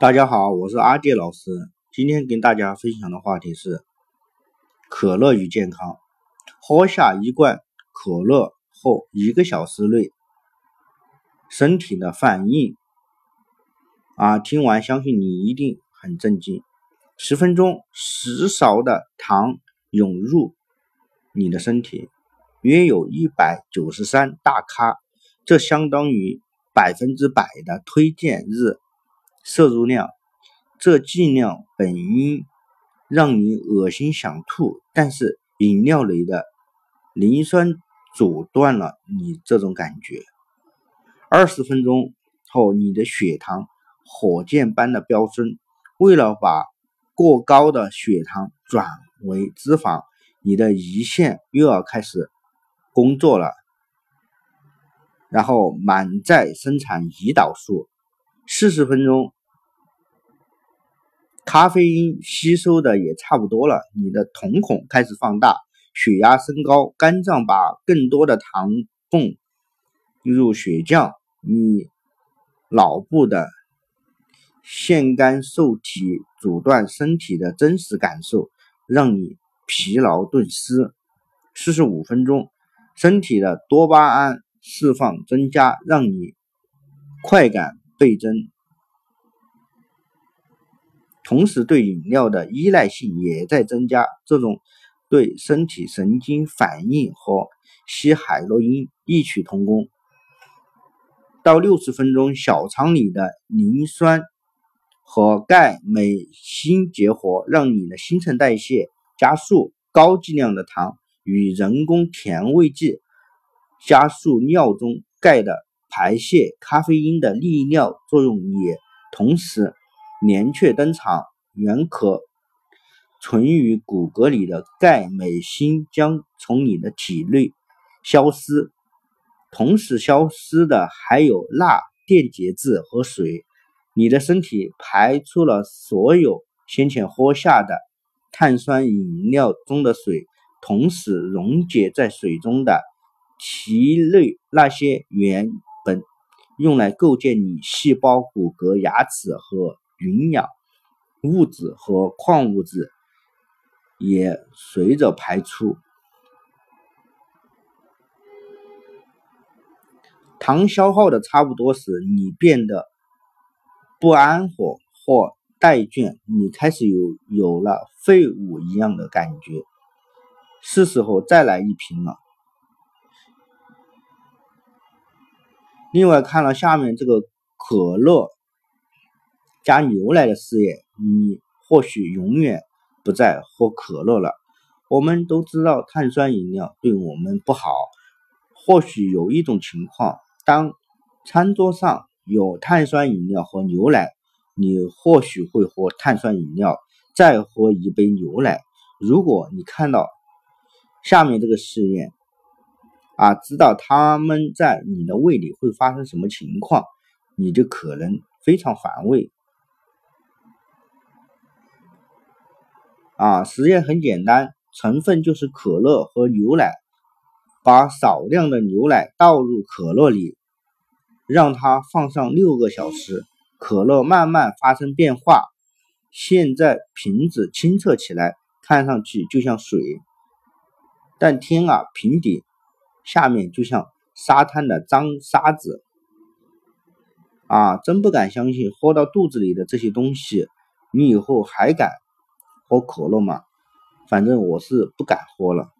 大家好，我是阿杰老师。今天跟大家分享的话题是可乐与健康。喝下一罐可乐后，一个小时内身体的反应啊，听完相信你一定很震惊。十分钟，十勺的糖涌入你的身体，约有一百九十三大卡，这相当于百分之百的推荐日。摄入量，这剂量本应让你恶心想吐，但是饮料里的磷酸阻断了你这种感觉。二十分钟后，你的血糖火箭般的飙升。为了把过高的血糖转为脂肪，你的胰腺又要开始工作了，然后满载生产胰岛素。四十分钟。咖啡因吸收的也差不多了，你的瞳孔开始放大，血压升高，肝脏把更多的糖泵入血浆，你脑部的腺苷受体阻断身体的真实感受，让你疲劳顿失。四十五分钟，身体的多巴胺释放增加，让你快感倍增。同时，对饮料的依赖性也在增加，这种对身体神经反应和吸海洛因异曲同工。到六十分钟，小肠里的磷酸和钙、镁、锌结合，让你的新陈代谢加速。高剂量的糖与人工甜味剂加速尿中钙的排泄，咖啡因的利尿作用也同时。连雀登场，原可存于骨骼里的钙、镁、锌将从你的体内消失，同时消失的还有钠、电解质和水。你的身体排出了所有先前喝下的碳酸饮料中的水，同时溶解在水中的体内那些原本用来构建你细胞、骨骼、牙齿和。营养物质和矿物质也随着排出。糖消耗的差不多时，你变得不安火或怠倦，你开始有有了废物一样的感觉，是时候再来一瓶了。另外，看了下面这个可乐。加牛奶的事业，你或许永远不再喝可乐了。我们都知道碳酸饮料对我们不好。或许有一种情况，当餐桌上有碳酸饮料和牛奶，你或许会喝碳酸饮料，再喝一杯牛奶。如果你看到下面这个试验，啊，知道他们在你的胃里会发生什么情况，你就可能非常反胃。啊，实验很简单，成分就是可乐和牛奶。把少量的牛奶倒入可乐里，让它放上六个小时，可乐慢慢发生变化。现在瓶子清澈起来，看上去就像水。但天啊，瓶底下面就像沙滩的脏沙子。啊，真不敢相信，喝到肚子里的这些东西，你以后还敢？喝可乐嘛，反正我是不敢喝了。